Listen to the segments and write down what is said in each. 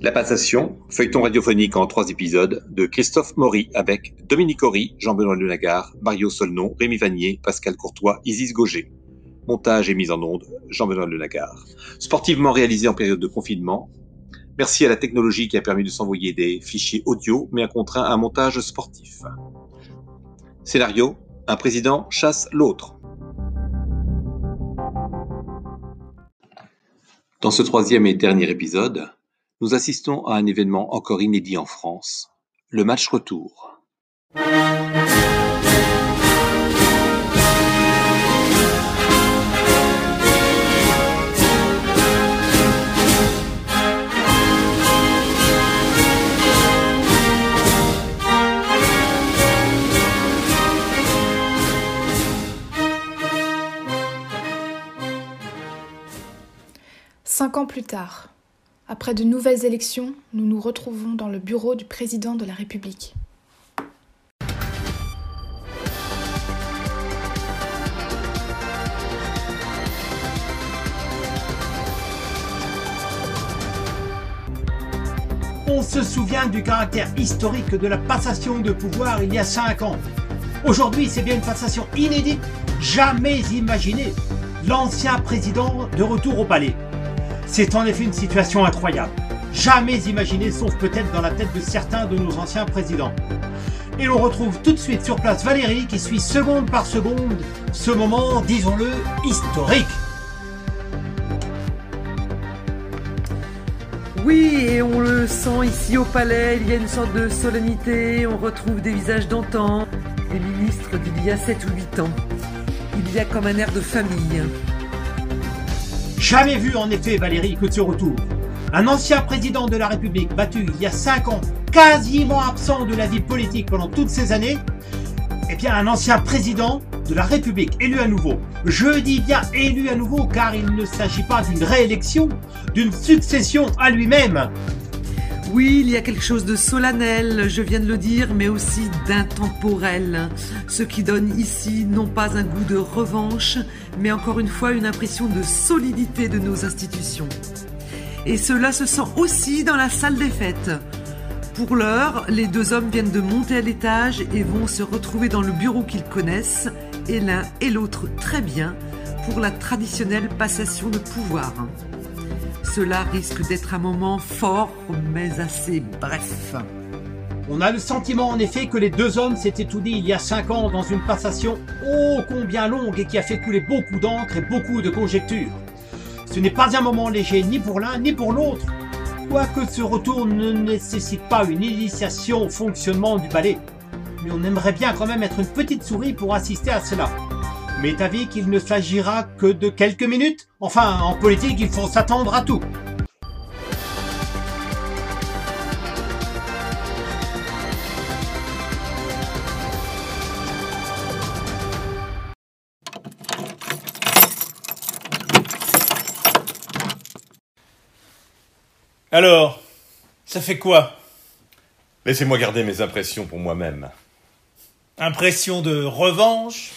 La Passation, feuilleton radiophonique en trois épisodes de Christophe Maury avec Dominique Horry, Jean-Benoît Lenagar, Mario Solnon, Rémi Vanier, Pascal Courtois, Isis Gauger. Montage et mise en onde, Jean-Benoît Lenagar. Sportivement réalisé en période de confinement. Merci à la technologie qui a permis de s'envoyer des fichiers audio, mais a contraint un montage sportif. Scénario, un président chasse l'autre. Dans ce troisième et dernier épisode, nous assistons à un événement encore inédit en France, le match retour. Cinq ans plus tard, après de nouvelles élections, nous nous retrouvons dans le bureau du président de la République. On se souvient du caractère historique de la passation de pouvoir il y a cinq ans. Aujourd'hui, c'est bien une passation inédite, jamais imaginée. L'ancien président de retour au palais. C'est en effet une situation incroyable, jamais imaginée sauf peut-être dans la tête de certains de nos anciens présidents. Et l'on retrouve tout de suite sur place Valérie qui suit seconde par seconde ce moment, disons-le, historique. Oui, et on le sent ici au palais, il y a une sorte de solennité, on retrouve des visages d'antan, des ministres d'il y a 7 ou 8 ans. Il y a comme un air de famille. Jamais vu en effet Valérie que ce retour. Un ancien président de la République battu il y a 5 ans, quasiment absent de la vie politique pendant toutes ces années, eh bien un ancien président de la République élu à nouveau. Je dis bien élu à nouveau car il ne s'agit pas d'une réélection, d'une succession à lui-même. Oui, il y a quelque chose de solennel, je viens de le dire, mais aussi d'intemporel. Ce qui donne ici non pas un goût de revanche, mais encore une fois une impression de solidité de nos institutions. Et cela se sent aussi dans la salle des fêtes. Pour l'heure, les deux hommes viennent de monter à l'étage et vont se retrouver dans le bureau qu'ils connaissent, et l'un et l'autre très bien, pour la traditionnelle passation de pouvoir. Cela risque d'être un moment fort, mais assez bref. On a le sentiment en effet que les deux hommes s'étaient tout dit il y a cinq ans dans une passation ô combien longue et qui a fait couler beaucoup d'encre et beaucoup de conjectures. Ce n'est pas un moment léger ni pour l'un ni pour l'autre, quoique ce retour ne nécessite pas une initiation au fonctionnement du ballet. Mais on aimerait bien quand même être une petite souris pour assister à cela. Mais avis qu'il ne s'agira que de quelques minutes? Enfin, en politique, il faut s'attendre à tout. Alors, ça fait quoi? Laissez-moi garder mes impressions pour moi-même. Impression de revanche?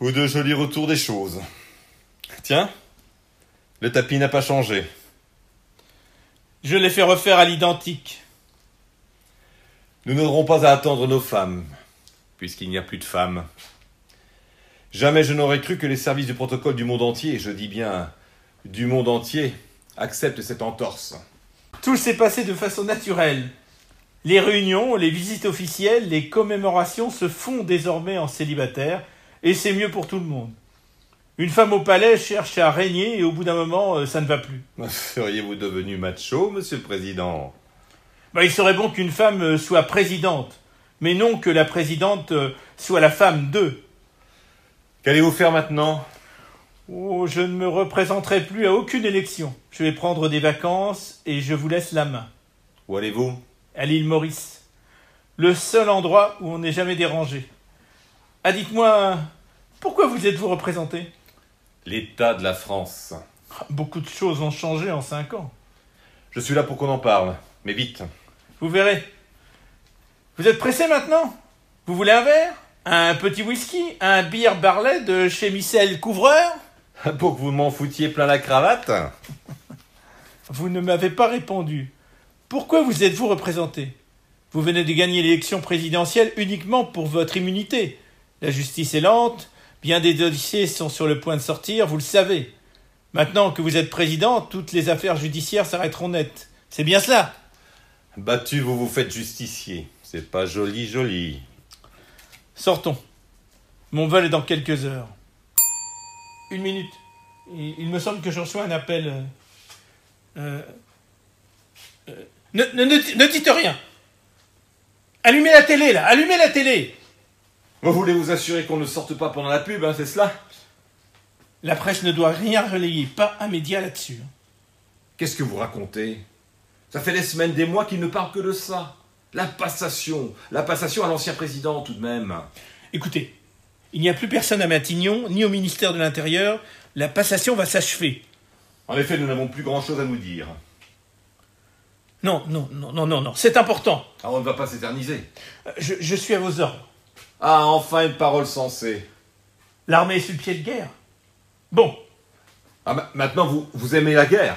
Ou de jolis retours des choses. Tiens, le tapis n'a pas changé. Je l'ai fait refaire à l'identique. Nous n'aurons pas à attendre nos femmes, puisqu'il n'y a plus de femmes. Jamais je n'aurais cru que les services du protocole du monde entier, je dis bien du monde entier, acceptent cette entorse. Tout s'est passé de façon naturelle. Les réunions, les visites officielles, les commémorations se font désormais en célibataire, et c'est mieux pour tout le monde. Une femme au palais cherche à régner et au bout d'un moment, euh, ça ne va plus. Seriez-vous devenu macho, monsieur le président? Bah, Il serait bon qu'une femme euh, soit présidente, mais non que la présidente euh, soit la femme d'eux. Qu'allez-vous faire maintenant? Oh, je ne me représenterai plus à aucune élection. Je vais prendre des vacances et je vous laisse la main. Où allez-vous? À l'île Maurice. Le seul endroit où on n'est jamais dérangé. Ah, dites-moi, pourquoi vous êtes-vous représenté? L'état de la France. Beaucoup de choses ont changé en cinq ans. Je suis là pour qu'on en parle, mais vite. Vous verrez. Vous êtes pressé maintenant? Vous voulez un verre? Un petit whisky? Un beer barley de chez Michel Couvreur? Pour que vous m'en foutiez plein la cravate Vous ne m'avez pas répondu. Pourquoi vous êtes-vous représenté? Vous venez de gagner l'élection présidentielle uniquement pour votre immunité. La justice est lente, bien des dossiers sont sur le point de sortir, vous le savez. Maintenant que vous êtes président, toutes les affaires judiciaires s'arrêteront net. C'est bien cela? Battu, vous vous faites justicier. C'est pas joli, joli. Sortons. Mon vol est dans quelques heures. Une minute. Il, me semble que je reçois un appel. euh, euh, euh, ne, ne, ne, ne dites rien. Allumez la télé, là. Allumez la télé. Vous voulez vous assurer qu'on ne sorte pas pendant la pub, hein, c'est cela? La presse ne doit rien relayer. Pas un média là-dessus. Qu'est-ce que vous racontez? Ça fait des semaines, des mois qu'il ne parle que de ça. La passation. La passation à l'ancien président, tout de même. Écoutez, il n'y a plus personne à Matignon, ni au ministère de l'Intérieur. La passation va s'achever. En effet, nous n'avons plus grand-chose à nous dire. Non, non, non, non, non, non. C'est important. Ah, on ne va pas s'éterniser. Euh, Je, je suis à vos ordres. Ah, enfin une parole sensée. L'armée est sur le pied de guerre. Bon, Ah, ma- maintenant, vous, vous aimez la guerre.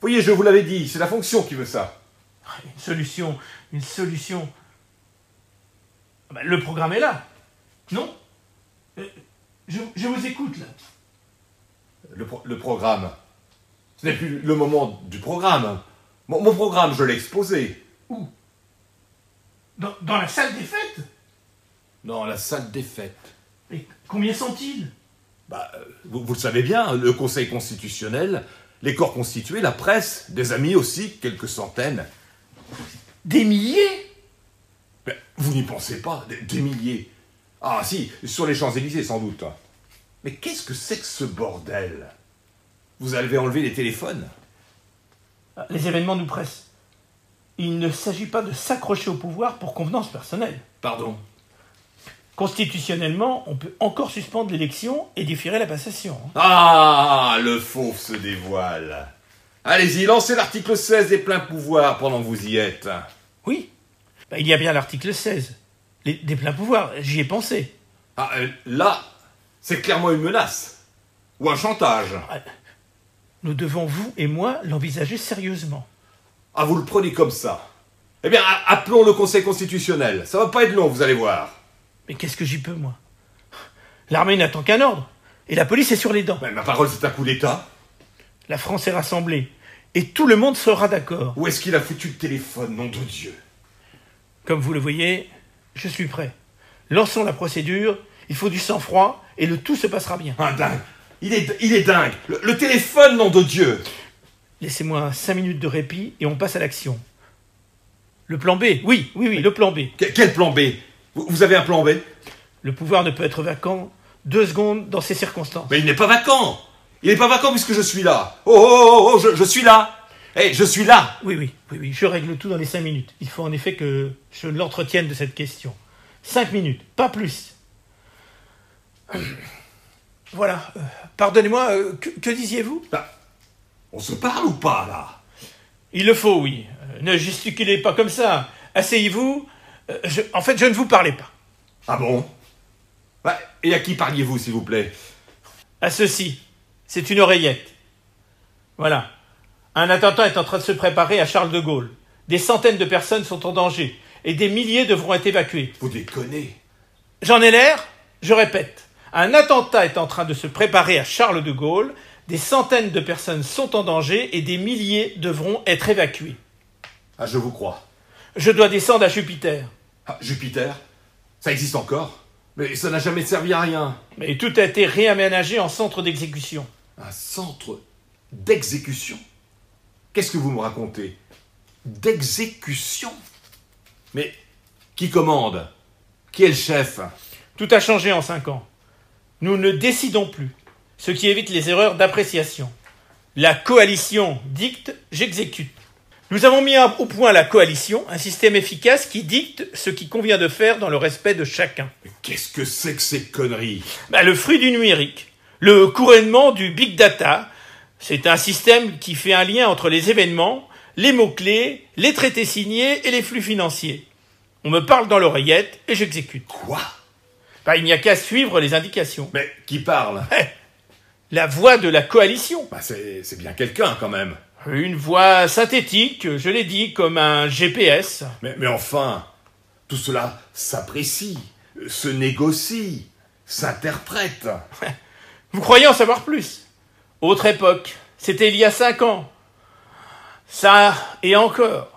Voyez, je vous l'avais dit, c'est la fonction qui veut ça. une solution, une solution. Ah ben, le programme est là. Non? Je, je vous écoute là. Le, pro- le programme. Ce n'est plus le moment du programme. Mon, mon programme, je l'ai exposé. Où? Dans, dans la salle des fêtes? Dans la salle des fêtes. Et combien sont-ils? Bah, euh, vous, vous le savez bien, le Conseil constitutionnel, les corps constitués, la presse, des amis aussi, quelques centaines. Des milliers? Vous n'y pensez pas, des, des milliers. Ah si, sur les Champs-Élysées sans doute. Mais qu'est-ce que c'est que ce bordel? Vous avez enlevé les téléphones? Ah, Les événements nous pressent. Il ne s'agit pas de s'accrocher au pouvoir pour convenance personnelle. Pardon Constitutionnellement, on peut encore suspendre l'élection et différer la passation. hein. Ah, le fauve se dévoile. Allez-y, lancez l'article 16 des pleins pouvoirs pendant que vous y êtes. Oui, Bah, il y a bien l'article 16. Les- des pleins pouvoirs, j'y ai pensé. Ah, euh, là, c'est clairement une menace. Ou un chantage. Nous devons, vous et moi, l'envisager sérieusement. Ah, vous le prenez comme ça. Eh bien, appelons le Conseil constitutionnel. Ça va pas être long, vous allez voir. Mais qu'est-ce que j'y peux, moi? L'armée n'attend qu'un ordre. Et la police est sur les dents. Mais ma parole, c'est un coup d'État. La France est rassemblée. Et tout le monde sera d'accord. Où est-ce qu'il a foutu le téléphone, nom de Dieu? Comme vous le voyez, je suis prêt. Lançons la procédure. Il faut du sang-froid. Et le tout se passera bien. Un dingue. Il est, il est dingue. Le, le téléphone, nom de Dieu. Laissez-moi cinq minutes de répit et on passe à l'action. Le plan B Oui, oui, oui, le plan B. Que- quel plan B? Vous, vous avez un plan B? Le pouvoir ne peut être vacant deux secondes dans ces circonstances. Mais il n'est pas vacant. Il n'est pas vacant puisque je suis là. Oh, oh, oh, oh, je, je suis là. Eh, je suis là. Oui, oui, oui, oui, je règle tout dans les cinq minutes. Il faut en effet que je l'entretienne de cette question. Cinq minutes, pas plus. Voilà. euh, Pardonnez-moi, euh, que, que disiez-vous? Bah, on se parle ou pas, là? Il le faut, oui. Euh, ne gesticulez pas comme ça. Asseyez-vous. Euh, je- en fait, je ne vous parlais pas. Ah bon? Bah, Et à qui parliez-vous, s'il vous plaît? À ceci. C'est une oreillette. Voilà. Un attentat est en train de se préparer à Charles de Gaulle. Des centaines de personnes sont en danger et des milliers devront être évacuées. Vous déconnez. J'en ai l'air Je répète. Un attentat est en train de se préparer à Charles de Gaulle. Des centaines de personnes sont en danger et des milliers devront être évacuées. Ah, je vous crois. Je dois descendre à Jupiter. Ah, Jupiter? Ça existe encore? Mais ça n'a jamais servi à rien. Mais tout a été réaménagé en centre d'exécution. Un centre d'exécution? Qu'est-ce que vous me racontez? D'exécution? Mais qui commande? Qui est le chef? Tout a changé en cinq ans. Nous ne décidons plus, ce qui évite les erreurs d'appréciation. La coalition dicte, j'exécute. Nous avons mis au point la coalition, un système efficace qui dicte ce qui convient de faire dans le respect de chacun. Mais Qu'est-ce que c'est que ces conneries? Bah, le fruit du numérique, le couronnement du big data, c'est un système qui fait un lien entre les événements, les mots-clés, les traités signés et les flux financiers. On me parle dans l'oreillette et j'exécute. Quoi? Bah, il n'y a qu'à suivre les indications. Mais qui parle La voix de la coalition. Bah, c'est bien quelqu'un quand même. Une voix synthétique, je l'ai dit, comme un GPS. Mais, mais enfin, tout cela s'apprécie, se négocie, s'interprète. Vous croyez en savoir plus? Autre époque. C'était il y a cinq ans. Ça et encore.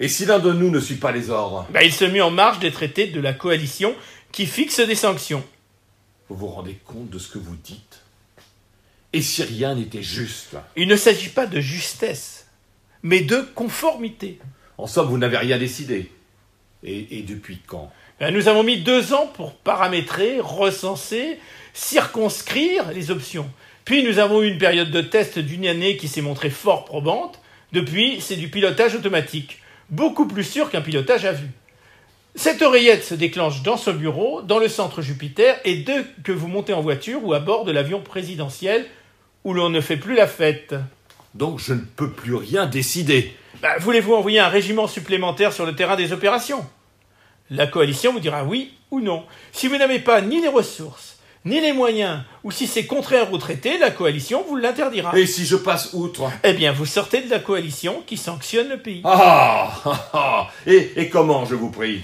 Et si l'un de nous ne suit pas les ordres Bah, il se mit en marche des traités de la coalition qui fixent des sanctions. Vous vous rendez compte de ce que vous dites? Et si rien n'était juste? Il ne s'agit pas de justesse, mais de conformité. En somme, vous n'avez rien décidé. Et, et depuis quand? Ben, Nous avons mis deux ans pour paramétrer, recenser, circonscrire les options. Puis nous avons eu une période de test d'une année qui s'est montrée fort probante. Depuis, c'est du pilotage automatique, beaucoup plus sûr qu'un pilotage à vue. Cette oreillette se déclenche dans ce bureau, dans le centre Jupiter, et dès que vous montez en voiture ou à bord de l'avion présidentiel, où l'on ne fait plus la fête. Donc je ne peux plus rien décider. Bah, Voulez-vous envoyer un régiment supplémentaire sur le terrain des opérations? La coalition vous dira oui ou non. Si vous n'avez pas ni les ressources, ni les moyens, ou si c'est contraire au traité, la coalition vous l'interdira. Et si je passe outre? Eh bien, vous sortez de la coalition qui sanctionne le pays. Ah, ah, ah. Et, et comment, je vous prie?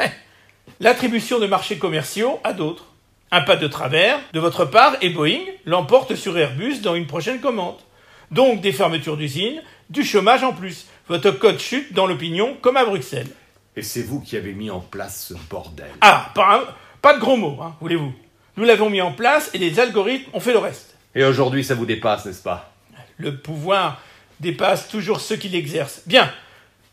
L'attribution de marchés commerciaux à d'autres. Un pas de travers de votre part et Boeing l'emporte sur Airbus dans une prochaine commande. Donc des fermetures d'usines, du chômage en plus. Votre code chute dans l'opinion comme à Bruxelles. Et c'est vous qui avez mis en place ce bordel. Ah, pas, un- pas de gros mots, hein, voulez-vous? Nous l'avons mis en place et les algorithmes ont fait le reste. Et aujourd'hui, ça vous dépasse, n'est-ce pas? Le pouvoir dépasse toujours ceux qui l'exercent. Bien,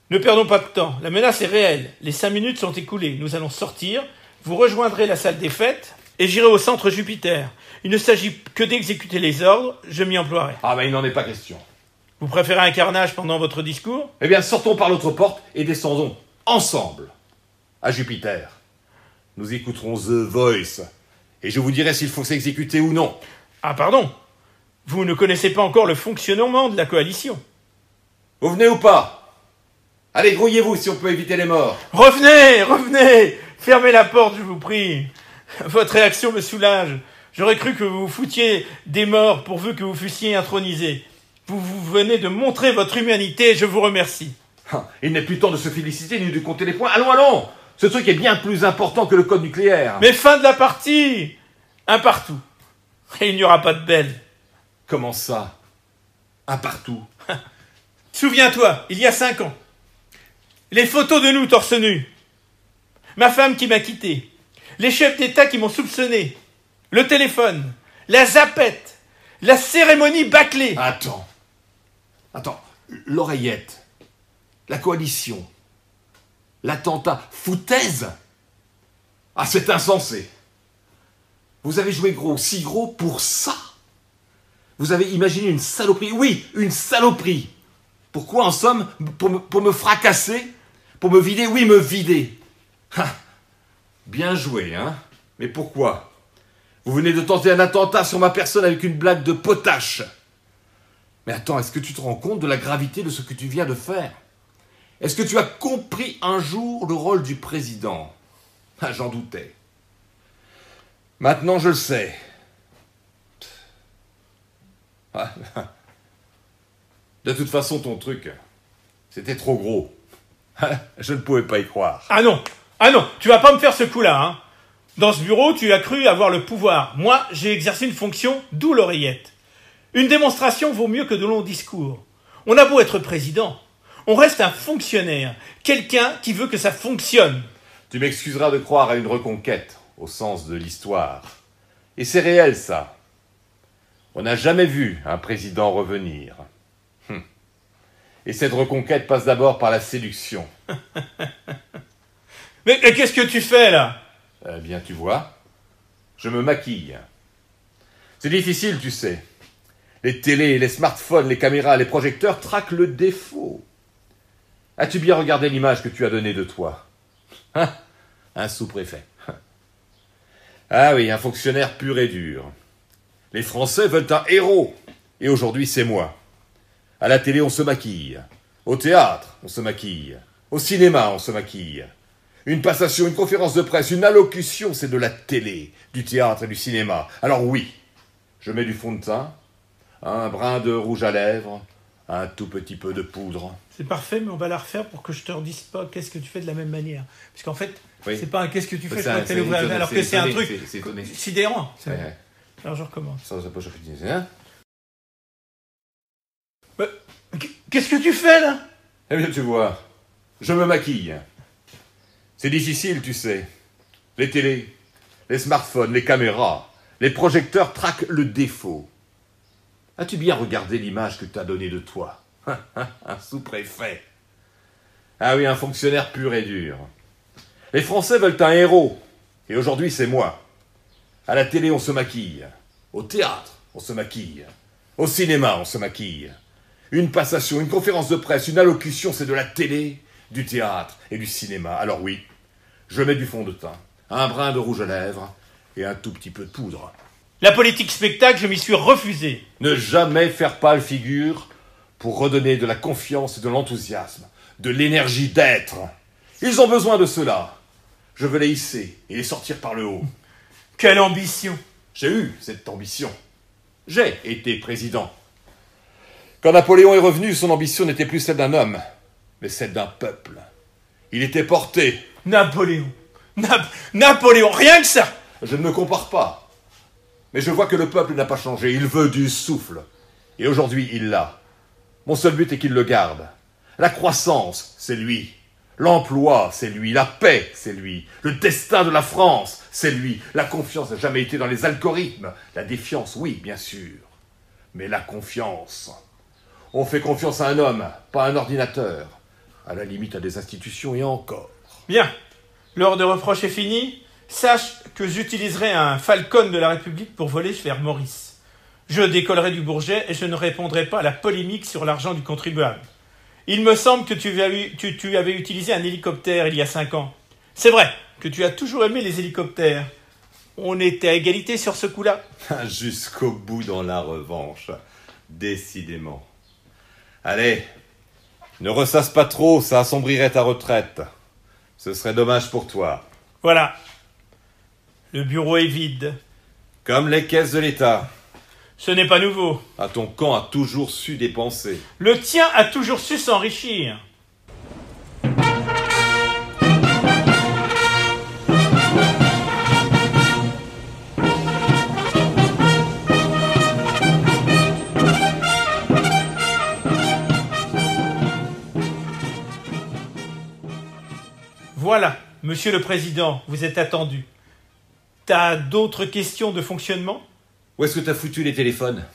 ne perdons pas de temps. La menace est réelle. Les cinq minutes sont écoulées. Nous allons sortir. Vous rejoindrez la salle des fêtes et j'irai au centre Jupiter. Il ne s'agit que d'exécuter les ordres. Je m'y emploierai. Ah, ben il n'en est pas question. Vous préférez un carnage pendant votre discours? Eh bien, sortons par l'autre porte et descendons ensemble à Jupiter. Nous écouterons The Voice et je vous dirai s'il faut s'exécuter ou non. Ah, pardon. Vous ne connaissez pas encore le fonctionnement de la coalition. Vous venez ou pas? Allez, grouillez-vous si on peut éviter les morts. Revenez, revenez Fermez la porte, je vous prie. Votre réaction me soulage. J'aurais cru que vous vous foutiez des morts pourvu que vous fussiez intronisé. Vous, vous venez de montrer votre humanité et je vous remercie. Ah, Il n'est plus temps de se féliciter ni de compter les points. Allons, allons Ce truc est bien plus important que le code nucléaire. Mais fin de la partie Un partout. Et il n'y aura pas de belle. Comment ça? Un partout. Souviens-toi, il y a cinq ans. Les photos de nous torse nu. Ma femme qui m'a quitté. Les chefs d'État qui m'ont soupçonné. Le téléphone. La zapette. La cérémonie bâclée. Attends. Attends. L'oreillette. La coalition. L'attentat. Foutaise Ah, c'est insensé. Vous avez joué gros, si gros pour ça. Vous avez imaginé une saloperie. Oui, une saloperie. Pourquoi, en somme pour me, fracasser Pour me vider? Oui, me vider. Bien joué, hein Mais pourquoi? Vous venez de tenter un attentat sur ma personne avec une blague de potache. Mais attends, est-ce que tu te rends compte de la gravité de ce que tu viens de faire? Est-ce que tu as compris un jour le rôle du président? Ah, j'en doutais. Maintenant, je le sais. Ah, De toute façon, ton truc, c'était trop gros. Je ne pouvais pas y croire. Ah non Ah non Tu vas pas me faire ce coup-là, hein Dans ce bureau, tu as cru avoir le pouvoir. Moi, j'ai exercé une fonction, d'où l'oreillette. Une démonstration vaut mieux que de longs discours. On a beau être président, on reste un fonctionnaire, quelqu'un qui veut que ça fonctionne. Tu m'excuseras de croire à une reconquête, au sens de l'histoire. Et c'est réel, ça. On n'a jamais vu un président revenir. Hum. Et cette reconquête passe d'abord par la séduction. Mais, mais qu'est-ce que tu fais là? Eh bien, tu vois, je me maquille. C'est difficile, tu sais. Les télés, les smartphones, les caméras, les projecteurs traquent le défaut. As-tu bien regardé l'image que tu as donnée de toi? Hein Un sous-préfet. Ah oui, un fonctionnaire pur et dur. Les Français veulent un héros. Et aujourd'hui, c'est moi. À la télé, on se maquille. Au théâtre, on se maquille. Au cinéma, on se maquille. Une passation, une conférence de presse, une allocution, c'est de la télé, du théâtre et du cinéma. Alors oui, je mets du fond de teint, un brin de rouge à lèvres, un tout petit peu de poudre. C'est parfait, mais on va la refaire pour que je te redise pas qu'est-ce que tu fais de la même manière. Puisqu'en fait, Oui. c'est pas un qu'est-ce que tu fais, je crois un- que alors que c'est un truc sidérant. Ouais. Alors je recommence. Chauffer, hein Qu'est-ce que tu fais là? Eh bien, tu vois, je me maquille. C'est difficile, tu sais. Les télés, les smartphones, les caméras, les projecteurs traquent le défaut. As-tu bien regardé l'image que t'as donnée de toi Un sous-préfet. Ah oui, un fonctionnaire pur et dur. Les Français veulent un héros. Et aujourd'hui, c'est moi. À la télé, on se maquille. Au théâtre, on se maquille. Au cinéma, on se maquille. Une passation, une conférence de presse, une allocution, c'est de la télé, du théâtre et du cinéma. Alors oui, je mets du fond de teint, un brin de rouge à lèvres et un tout petit peu de poudre. La politique spectacle, je m'y suis refusé. Ne jamais faire pâle figure pour redonner de la confiance et de l'enthousiasme, de l'énergie d'être. Ils ont besoin de cela. Je veux les hisser et les sortir par le haut. Quelle ambition J'ai eu cette ambition. J'ai été président. Quand Napoléon est revenu, son ambition n'était plus celle d'un homme, mais celle d'un peuple. Il était porté. Napoléon. Nap- Napoléon, rien que ça Je ne me compare pas. Mais je vois que le peuple n'a pas changé. Il veut du souffle. Et aujourd'hui, il l'a. Mon seul but est qu'il le garde. La croissance, c'est lui. L'emploi, c'est lui. La paix, c'est lui. Le destin de la France, c'est lui. La confiance n'a jamais été dans les algorithmes. La défiance, oui, bien sûr. Mais la confiance. On fait confiance à un homme, pas à un ordinateur. À la limite à des institutions et encore. Bien. L'heure de reproche est finie. Sache que j'utiliserai un Falcon de la République pour voler vers Maurice. Je décollerai du Bourget et je ne répondrai pas à la polémique sur l'argent du contribuable. Il me semble que tu avais, tu- tu avais utilisé un hélicoptère il y a cinq ans. C'est vrai que tu as toujours aimé les hélicoptères. On était à égalité sur ce coup-là. Jusqu'au bout dans la revanche. Décidément. Allez, ne ressasse pas trop, ça assombrirait ta retraite. Ce serait dommage pour toi. Voilà. Le bureau est vide. Comme les caisses de l'État. Ce n'est pas nouveau. Ah, ton camp a toujours su dépenser. Le tien a toujours su s'enrichir. Voilà, monsieur le président, vous êtes attendu. T'as d'autres questions de fonctionnement? Où est-ce que t'as foutu les téléphones?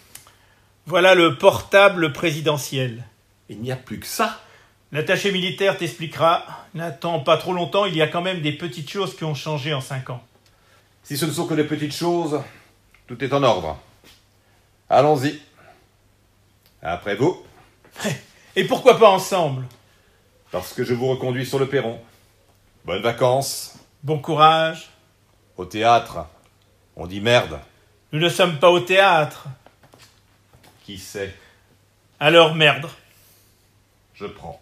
Voilà le portable présidentiel. Il n'y a plus que ça. L'attaché militaire t'expliquera. N'attends pas trop longtemps, il y a quand même des petites choses qui ont changé en cinq ans. Si ce ne sont que des petites choses, tout est en ordre. Allons-y. Après vous, Et pourquoi pas ensemble? Parce que je vous reconduis sur le perron. Bonnes vacances. Bon courage. Au théâtre. On dit merde. Nous ne sommes pas au théâtre. Qui sait? Alors merde. Je prends.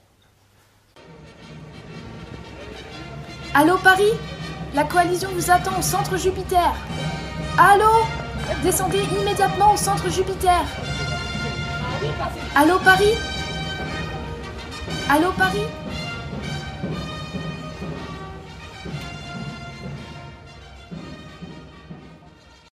Allô Paris? La coalition vous attend au centre Jupiter. Allô? Descendez immédiatement au centre Jupiter. Allô Paris? Allô Paris?